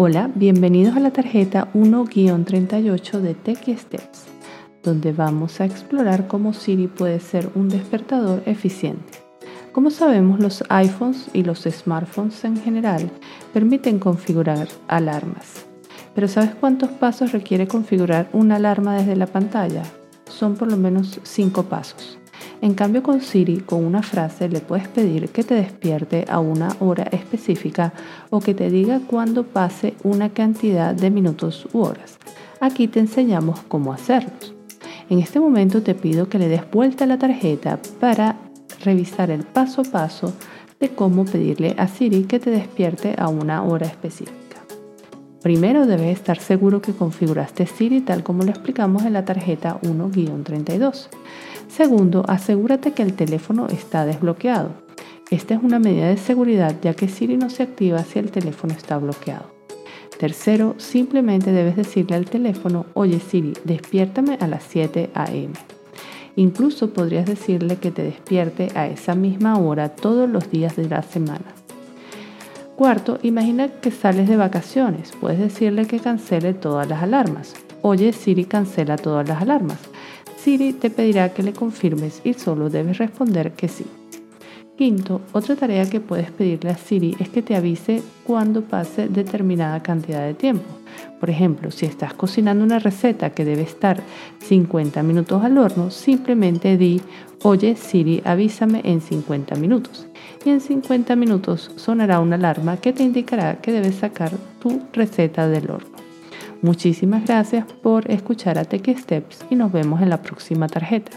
Hola, bienvenidos a la tarjeta 1-38 de Techie Steps, donde vamos a explorar cómo Siri puede ser un despertador eficiente. Como sabemos, los iPhones y los smartphones en general permiten configurar alarmas. Pero ¿sabes cuántos pasos requiere configurar una alarma desde la pantalla? Son por lo menos 5 pasos. En cambio con Siri, con una frase le puedes pedir que te despierte a una hora específica o que te diga cuándo pase una cantidad de minutos u horas. Aquí te enseñamos cómo hacerlo. En este momento te pido que le des vuelta a la tarjeta para revisar el paso a paso de cómo pedirle a Siri que te despierte a una hora específica. Primero debes estar seguro que configuraste Siri tal como lo explicamos en la tarjeta 1-32. Segundo, asegúrate que el teléfono está desbloqueado. Esta es una medida de seguridad ya que Siri no se activa si el teléfono está bloqueado. Tercero, simplemente debes decirle al teléfono, oye Siri, despiértame a las 7 a.m. Incluso podrías decirle que te despierte a esa misma hora todos los días de la semana. Cuarto, imagina que sales de vacaciones. Puedes decirle que cancele todas las alarmas. Oye, Siri cancela todas las alarmas. Siri te pedirá que le confirmes y solo debes responder que sí. Quinto, otra tarea que puedes pedirle a Siri es que te avise cuando pase determinada cantidad de tiempo. Por ejemplo, si estás cocinando una receta que debe estar 50 minutos al horno, simplemente di, oye Siri, avísame en 50 minutos. Y en 50 minutos sonará una alarma que te indicará que debes sacar tu receta del horno. Muchísimas gracias por escuchar a Tech Steps y nos vemos en la próxima tarjeta.